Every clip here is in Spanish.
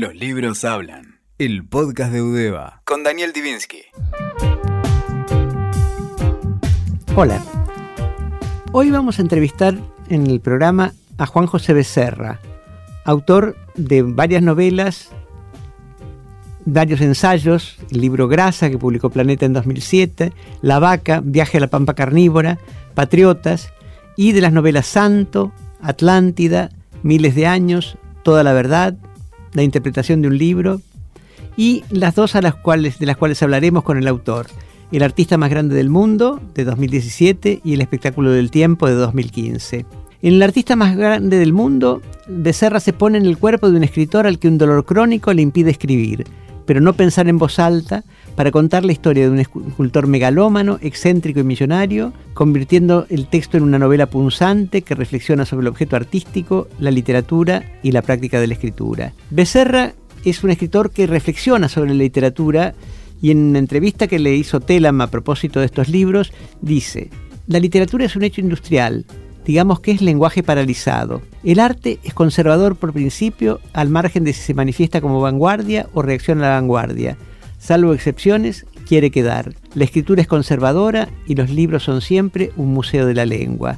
Los libros hablan. El podcast de Udeva. Con Daniel Divinsky. Hola. Hoy vamos a entrevistar en el programa a Juan José Becerra, autor de varias novelas, varios ensayos, el libro Grasa que publicó Planeta en 2007, La Vaca, Viaje a la Pampa Carnívora, Patriotas, y de las novelas Santo, Atlántida, Miles de Años, Toda la Verdad, La Interpretación de un Libro, y las dos a las cuales, de las cuales hablaremos con el autor, El Artista Más Grande del Mundo, de 2017, y El Espectáculo del Tiempo, de 2015. En El Artista Más Grande del Mundo, Becerra se pone en el cuerpo de un escritor al que un dolor crónico le impide escribir, pero no pensar en voz alta, para contar la historia de un escultor megalómano, excéntrico y millonario, convirtiendo el texto en una novela punzante que reflexiona sobre el objeto artístico, la literatura y la práctica de la escritura. Becerra es un escritor que reflexiona sobre la literatura y en una entrevista que le hizo Telam a propósito de estos libros, dice, la literatura es un hecho industrial, digamos que es lenguaje paralizado. El arte es conservador por principio, al margen de si se manifiesta como vanguardia o reacciona a la vanguardia. Salvo excepciones, quiere quedar. La escritura es conservadora y los libros son siempre un museo de la lengua.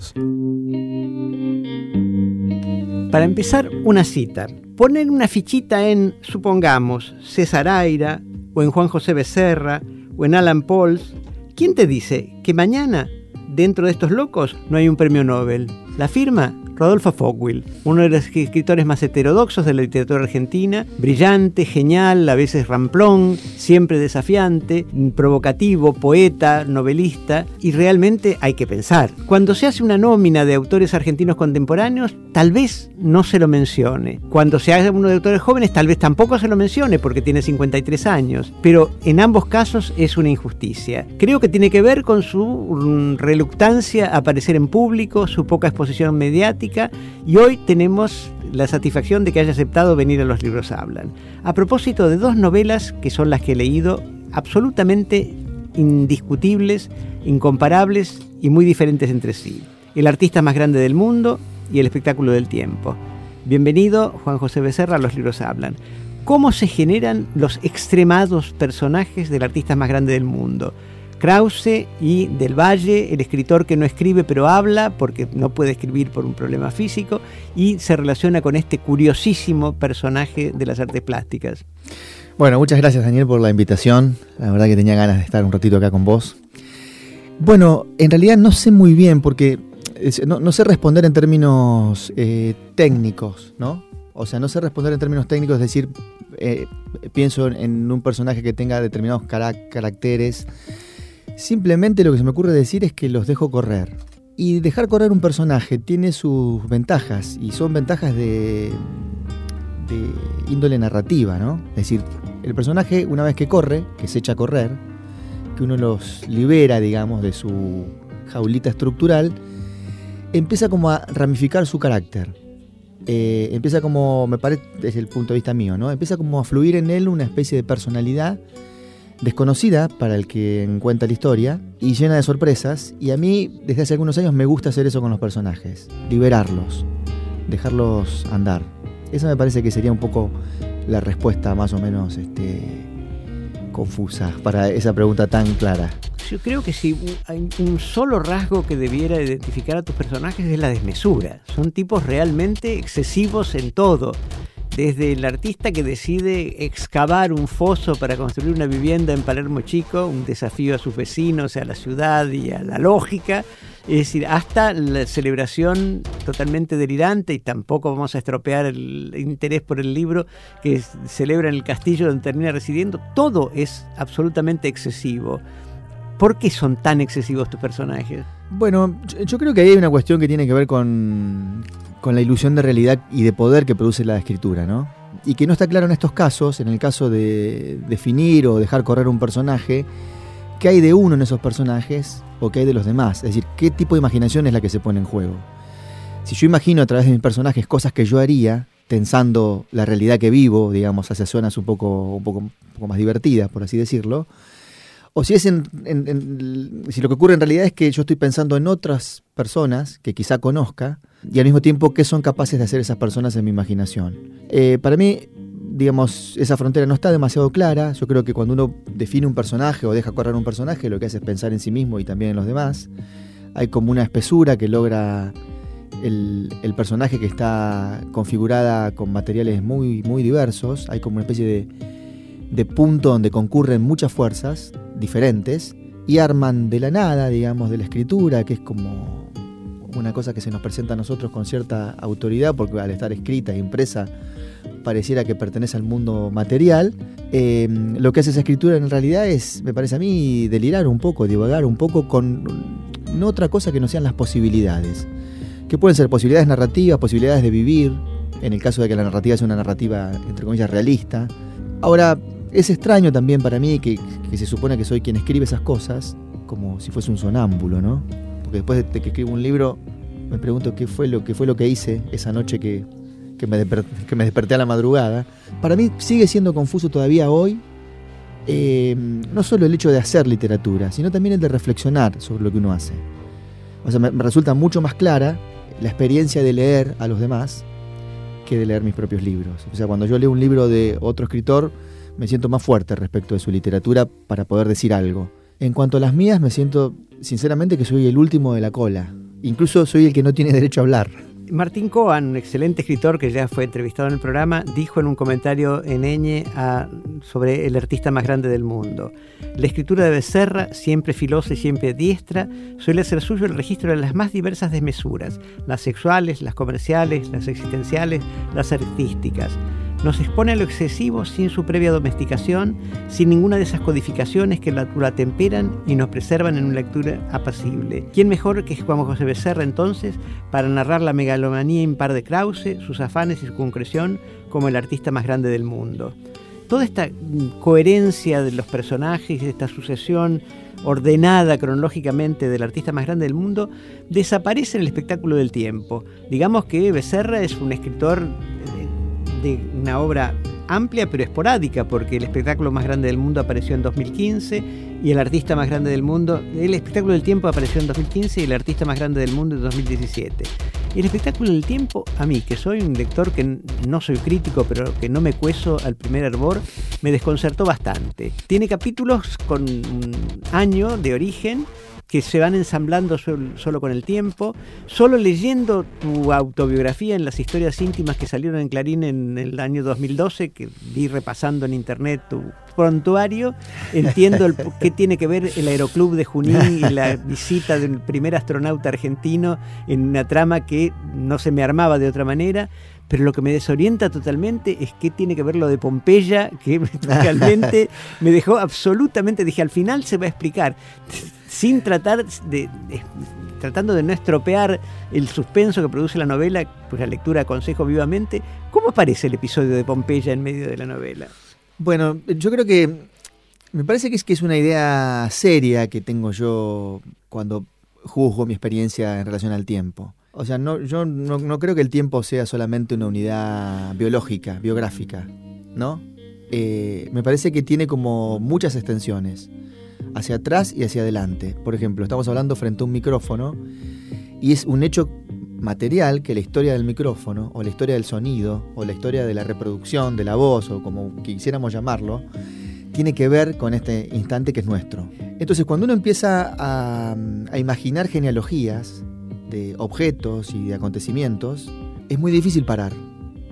Para empezar, una cita. Poner una fichita en, supongamos, César Aira, o en Juan José Becerra, o en Alan Pauls. ¿Quién te dice que mañana, dentro de estos locos, no hay un premio Nobel? La firma Rodolfo Fogwill, uno de los escritores más heterodoxos de la literatura argentina, brillante, genial, a veces ramplón, siempre desafiante, provocativo, poeta, novelista, y realmente hay que pensar. Cuando se hace una nómina de autores argentinos contemporáneos, tal vez no se lo mencione. Cuando se hace uno de autores jóvenes, tal vez tampoco se lo mencione porque tiene 53 años, pero en ambos casos es una injusticia. Creo que tiene que ver con su mm, reluctancia a aparecer en público, su poca exposición mediática, y hoy tenemos la satisfacción de que haya aceptado venir a Los Libros Hablan. A propósito de dos novelas que son las que he leído, absolutamente indiscutibles, incomparables y muy diferentes entre sí. El artista más grande del mundo y el espectáculo del tiempo. Bienvenido, Juan José Becerra, a Los Libros Hablan. ¿Cómo se generan los extremados personajes del artista más grande del mundo? Krause y Del Valle, el escritor que no escribe pero habla porque no puede escribir por un problema físico y se relaciona con este curiosísimo personaje de las artes plásticas. Bueno, muchas gracias Daniel por la invitación. La verdad que tenía ganas de estar un ratito acá con vos. Bueno, en realidad no sé muy bien porque no, sé responder en términos eh, técnicos, ¿no? O sea, no sé responder en términos técnicos, es decir, eh, pienso en un personaje que tenga determinados caracteres Simplemente lo que se me ocurre decir es que los dejo correr. Y dejar correr un personaje tiene sus ventajas, y son ventajas de, índole narrativa, ¿no? Es decir, el personaje, una vez que corre, que se echa a correr, que uno los libera, digamos, de su jaulita estructural, empieza como a ramificar su carácter. Eh, empieza como, me parece, desde el punto de vista mío, ¿no? Empieza como a fluir en él una especie de personalidad desconocida para el que encuentra la historia y llena de sorpresas. Y a mí, desde hace algunos años, me gusta hacer eso con los personajes, liberarlos, dejarlos andar. Esa me parece que sería un poco la respuesta más o menos este, confusa para esa pregunta tan clara. Yo creo que si hay un solo rasgo que debiera identificar a tus personajes es la desmesura. Son tipos realmente excesivos en todo desde el artista que decide excavar un foso para construir una vivienda en Palermo Chico, un desafío a sus vecinos, a la ciudad y a la lógica, es decir, hasta la celebración totalmente delirante, y tampoco vamos a estropear el interés por el libro que celebra en el castillo donde termina residiendo, todo es absolutamente excesivo. ¿Por qué son tan excesivos tus personajes? Bueno, yo creo que hay una cuestión que tiene que ver con, con la ilusión de realidad y de poder que produce la escritura, ¿no? Y que no está claro en estos casos, en el caso de definir o dejar correr un personaje, qué hay de uno en esos personajes o qué hay de los demás. Es decir, qué tipo de imaginación es la que se pone en juego. Si yo imagino a través de mis personajes cosas que yo haría, tensando la realidad que vivo, digamos, hacia zonas un poco, un poco, un poco más divertidas, por así decirlo, o si es en, lo que ocurre en realidad es que yo estoy pensando en otras personas que quizá conozca y al mismo tiempo qué son capaces de hacer esas personas en mi imaginación. Eh, para mí, digamos, esa frontera no está demasiado clara. Yo creo que cuando uno define un personaje o deja correr un personaje, lo que hace es pensar en sí mismo y también en los demás. Hay como una espesura que logra el, personaje que está configurada con materiales muy, muy diversos. Hay como una especie de, de punto donde concurren muchas fuerzas diferentes y arman de la nada, digamos, de la escritura, que es como una cosa que se nos presenta a nosotros con cierta autoridad, porque al estar escrita e impresa pareciera que pertenece al mundo material. Em, lo que hace esa escritura en realidad es, me parece a mí, delirar un poco, divagar un poco con no otra cosa que no sean las posibilidades. Que pueden ser posibilidades narrativas, posibilidades de vivir, en el caso de que la narrativa sea una narrativa, entre comillas, realista. Ahora, es extraño también para mí que, que se supone que soy quien escribe esas cosas, como si fuese un sonámbulo, ¿no? Porque después de que escribo un libro, me pregunto qué fue lo, qué fue lo que hice esa noche que, que me, desperté, a la madrugada, para mí sigue siendo confuso todavía hoy eh, no solo el hecho de hacer literatura, sino también el de reflexionar sobre lo que uno hace. O sea, me, resulta mucho más clara la experiencia de leer a los demás que de leer mis propios libros. O sea, cuando yo leo un libro de otro escritor, me siento más fuerte respecto de su literatura para poder decir algo. En cuanto a las mías, me siento sinceramente que soy el último de la cola. Incluso soy el que no tiene derecho a hablar. Martín Coan, un excelente escritor que ya fue entrevistado en el programa, dijo en un comentario en Eñe sobre el artista más grande del mundo. La escritura de Becerra, siempre filosa y siempre diestra, suele ser suyo el registro de las más diversas desmesuras, las sexuales, las comerciales, las existenciales, las artísticas nos expone a lo excesivo sin su previa domesticación, sin ninguna de esas codificaciones que la, temperan y nos preservan en una lectura apacible. ¿Quién mejor que Juan José Becerra entonces para narrar la megalomanía impar de Krause, sus afanes y su concreción como el artista más grande del mundo? Toda esta coherencia de los personajes, esta sucesión ordenada cronológicamente del artista más grande del mundo, desaparece en el espectáculo del tiempo. Digamos que Becerra es un escritor de una obra amplia pero esporádica, porque el espectáculo más grande del mundo apareció en 2015 y el artista más grande del mundo, el espectáculo del tiempo apareció en 2015 y el artista más grande del mundo en 2017. Y el espectáculo del tiempo, a mí, que soy un lector que no soy crítico, pero que no me cueso al primer hervor, me desconcertó bastante. Tiene capítulos con un año de origen que se van ensamblando solo con el tiempo. Solo leyendo tu autobiografía en las historias íntimas que salieron en Clarín en el año 2012, que vi repasando en internet tu prontuario, entiendo el, qué tiene que ver el Aeroclub de Junín y la visita del primer astronauta argentino en una trama que no se me armaba de otra manera. Pero lo que me desorienta totalmente es qué tiene que ver lo de Pompeya, que realmente me dejó absolutamente, dije, al final se va a explicar sin tratar de, tratando de no estropear el suspenso que produce la novela, pues la lectura aconsejo vivamente. ¿Cómo aparece el episodio de Pompeya en medio de la novela? Bueno, yo creo que me parece que es que es una idea seria que tengo yo cuando juzgo mi experiencia en relación al tiempo. O sea, no, yo no, creo que el tiempo sea solamente una unidad biológica, biográfica, ¿no? Eh, me parece que tiene como muchas extensiones hacia atrás y hacia adelante. Por ejemplo, estamos hablando frente a un micrófono y es un hecho material que la historia del micrófono, o la historia del sonido, o la historia de la reproducción de la voz, o como quisiéramos llamarlo, tiene que ver con este instante que es nuestro. Entonces, cuando uno empieza a, a imaginar genealogías de objetos y de acontecimientos, es muy difícil parar.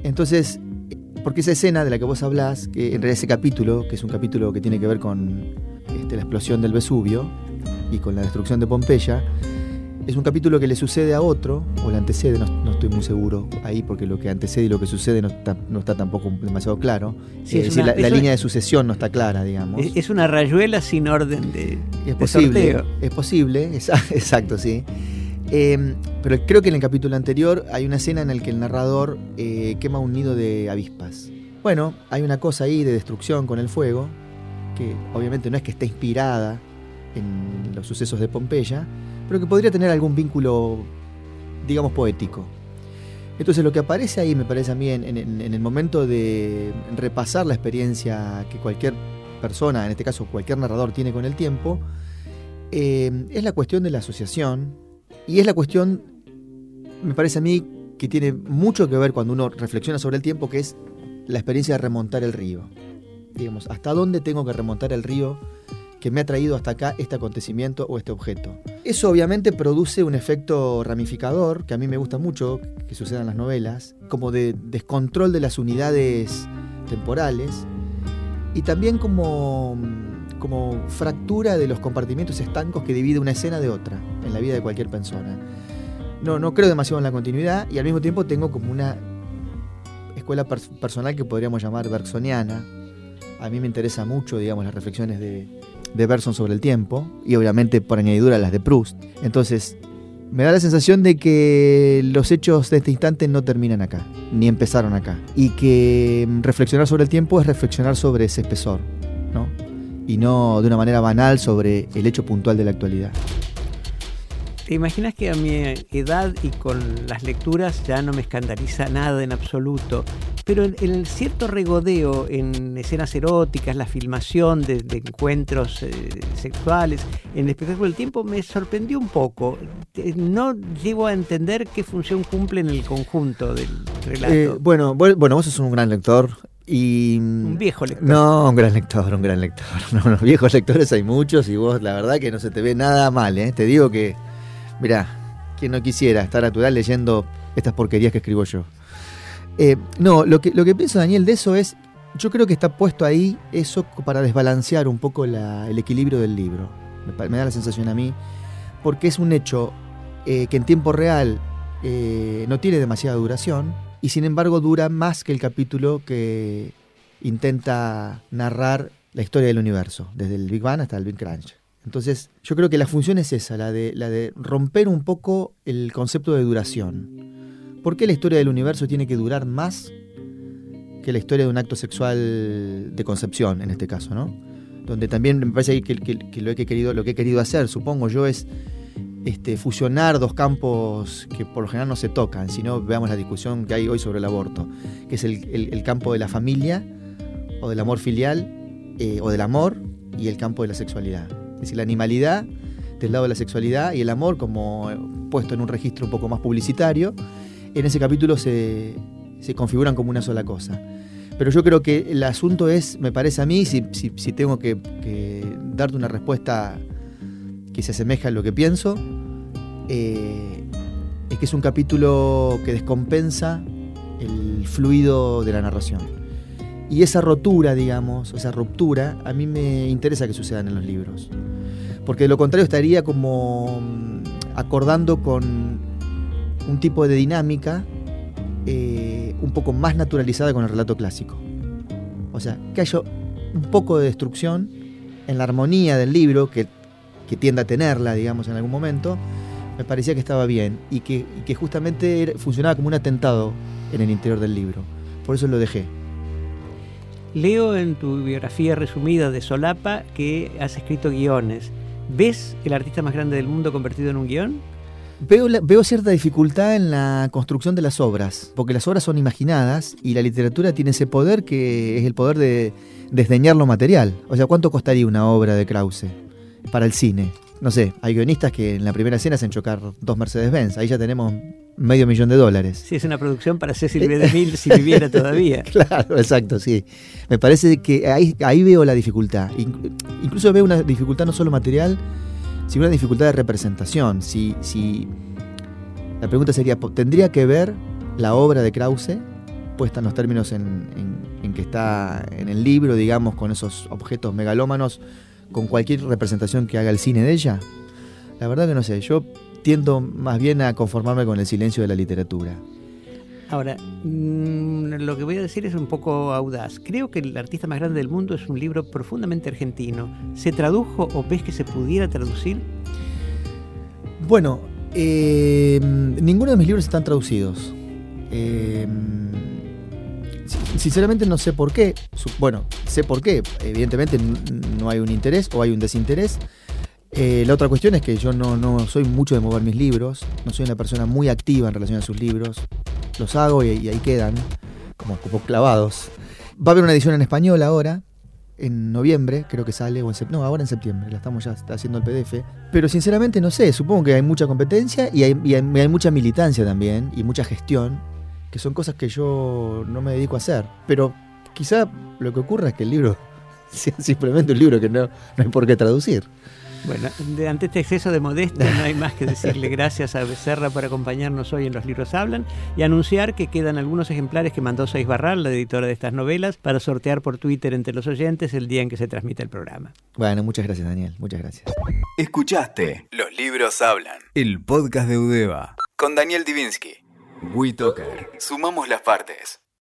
Entonces, porque esa escena de la que vos hablás, que en realidad ese capítulo, que es un capítulo que tiene que ver con este, la explosión del Vesubio y con la destrucción de Pompeya, es un capítulo que le sucede a otro, o le antecede, no, estoy muy seguro ahí, porque lo que antecede y lo que sucede no está, no está tampoco demasiado claro. es, decir, la, línea de sucesión no está clara, digamos. Es, una rayuela sin orden de. Es posible, es posible, exacto, sí. Em, pero creo que en el capítulo anterior hay una escena en la que el narrador eh, quema un nido de avispas. Bueno, hay una cosa ahí de destrucción con el fuego, que obviamente no es que esté inspirada en los sucesos de Pompeya, pero que podría tener algún vínculo, digamos, poético. Entonces lo que aparece ahí, me parece a mí, en, el momento de repasar la experiencia que cualquier persona, en este caso cualquier narrador, tiene con el tiempo, eh, es la cuestión de la asociación y es la cuestión, me parece a mí, que tiene mucho que ver cuando uno reflexiona sobre el tiempo, que es la experiencia de remontar el río. Digamos, ¿hasta dónde tengo que remontar el río que me ha traído hasta acá este acontecimiento o este objeto? Eso obviamente produce un efecto ramificador, que a mí me gusta mucho que suceda en las novelas, como de descontrol de las unidades temporales y también como, como fractura de los compartimientos estancos que divide una escena de otra en la vida de cualquier persona. No, no creo demasiado en la continuidad y al mismo tiempo tengo como una escuela personal que podríamos llamar bersoniana. A mí me interesa mucho, digamos, las reflexiones de, de Berson sobre el tiempo y obviamente por añadidura las de Proust. Entonces, me da la sensación de que los hechos de este instante no terminan acá, ni empezaron acá. Y que reflexionar sobre el tiempo es reflexionar sobre ese espesor. Y no de una manera banal sobre el hecho puntual de la actualidad. ¿Te imaginas que a mi edad y con las lecturas ya no me escandaliza nada en absoluto? Pero el, el cierto regodeo en escenas eróticas, la filmación de, encuentros eh, sexuales, en el espectáculo del tiempo me sorprendió un poco. No llego a entender qué función cumple en el conjunto del relato. Eh, bueno, bueno, vos sos un gran lector. Y, un viejo lector. No, un gran lector, un gran lector. No, los viejos lectores hay muchos y vos la verdad que no se te ve nada mal, ¿eh? Te digo que Mirá, quien no quisiera estar a tu edad leyendo estas porquerías que escribo yo. Eh, no, lo que, lo que pienso, Daniel, de eso es, yo creo que está puesto ahí eso para desbalancear un poco el equilibrio del libro. Me, da la sensación a mí, porque es un hecho eh, que en tiempo real eh, no tiene demasiada duración y sin embargo dura más que el capítulo que intenta narrar la historia del universo, desde el Big Bang hasta el Big Crunch. Entonces, yo creo que la función es esa, la de, la de romper un poco el concepto de duración. ¿Por qué la historia del universo tiene que durar más que la historia de un acto sexual de concepción, en este caso, ¿no? Donde también me parece que, lo, que he querido, lo que he querido hacer, supongo yo, es este, fusionar dos campos que por lo general no se tocan, sino veamos la discusión que hay hoy sobre el aborto, que es el, campo de la familia o del amor filial eh, o del amor y el campo de la sexualidad. Es decir, la animalidad del lado de la sexualidad y el amor como puesto en un registro un poco más publicitario, en ese capítulo se, configuran como una sola cosa. Pero yo creo que el asunto es, me parece a mí, si, tengo que, darte una respuesta que se asemeja a lo que pienso, eh, es que es un capítulo que descompensa el fluido de la narración. Y esa rotura, digamos, esa ruptura, a mí me interesa que sucedan en los libros. Porque de lo contrario estaría como mm, acordando con un tipo de dinámica eh, un poco más naturalizada con el relato clásico. O sea, que haya un poco de destrucción en la armonía del libro, que, que tiende a tenerla, digamos, en algún momento, me parecía que estaba bien y que, y que justamente funcionaba como un atentado en el interior del libro. Por eso lo dejé. Leo en tu biografía resumida de Solapa que has escrito guiones. ¿Ves el artista más grande del mundo convertido en un guion? Veo, veo, cierta dificultad en la construcción de las obras, porque las obras son imaginadas y la literatura tiene ese poder que es el poder de desdeñar lo material. O sea, ¿cuánto costaría una obra de Krause para el cine? No sé, hay guionistas que en la primera escena hacen chocar dos Mercedes-Benz, ahí ya tenemos medio millón de dólares. Sí, es una producción para Cecil B. DeMille si viviera todavía. claro, exacto, sí. Me parece que ahí, ahí veo la dificultad. Incluso veo una dificultad no solo material, sino una dificultad de representación. Si, si la pregunta sería, ¿tendría que ver la obra de Krause, puesta en los términos en, en que está en el libro, digamos, con esos objetos megalómanos, con cualquier representación que haga el cine de ella? La verdad que no sé, yo tiendo más bien a conformarme con el silencio de la literatura. Ahora, mm, lo que voy a decir es un poco audaz. Creo que El artista más grande del mundo es un libro profundamente argentino. ¿Se tradujo o ves que se pudiera traducir? Bueno, eh, ninguno de mis libros están traducidos. Eh, sinceramente no sé por qué. Bueno, sé por qué. Evidentemente no hay un interés o hay un desinterés. Eh, la otra cuestión es que yo no, soy mucho de mover mis libros, no soy una persona muy activa en relación a sus libros. Los hago y, ahí quedan, como, como, clavados. Va a haber una edición en español ahora, en noviembre, creo que sale, o en no, ahora en septiembre, la estamos ya haciendo el PDF. Pero sinceramente no sé, supongo que hay mucha competencia y hay, mucha militancia también, y mucha gestión. que son cosas que yo no me dedico a hacer. Pero quizá lo que ocurra es que el libro sea simplemente un libro que no, no hay por qué traducir. Bueno, de, ante este exceso de modestia no hay más que decirle gracias a Becerra por acompañarnos hoy en Los Libros Hablan y anunciar que quedan algunos ejemplares que mandó Seis Barral, la editora de estas novelas, para sortear por Twitter entre los oyentes el día en que se transmite el programa. Bueno, muchas gracias Daniel, muchas gracias. Escuchaste Los Libros Hablan, el podcast de Udeva, con Daniel Divinsky. WeToker. Sumamos las partes.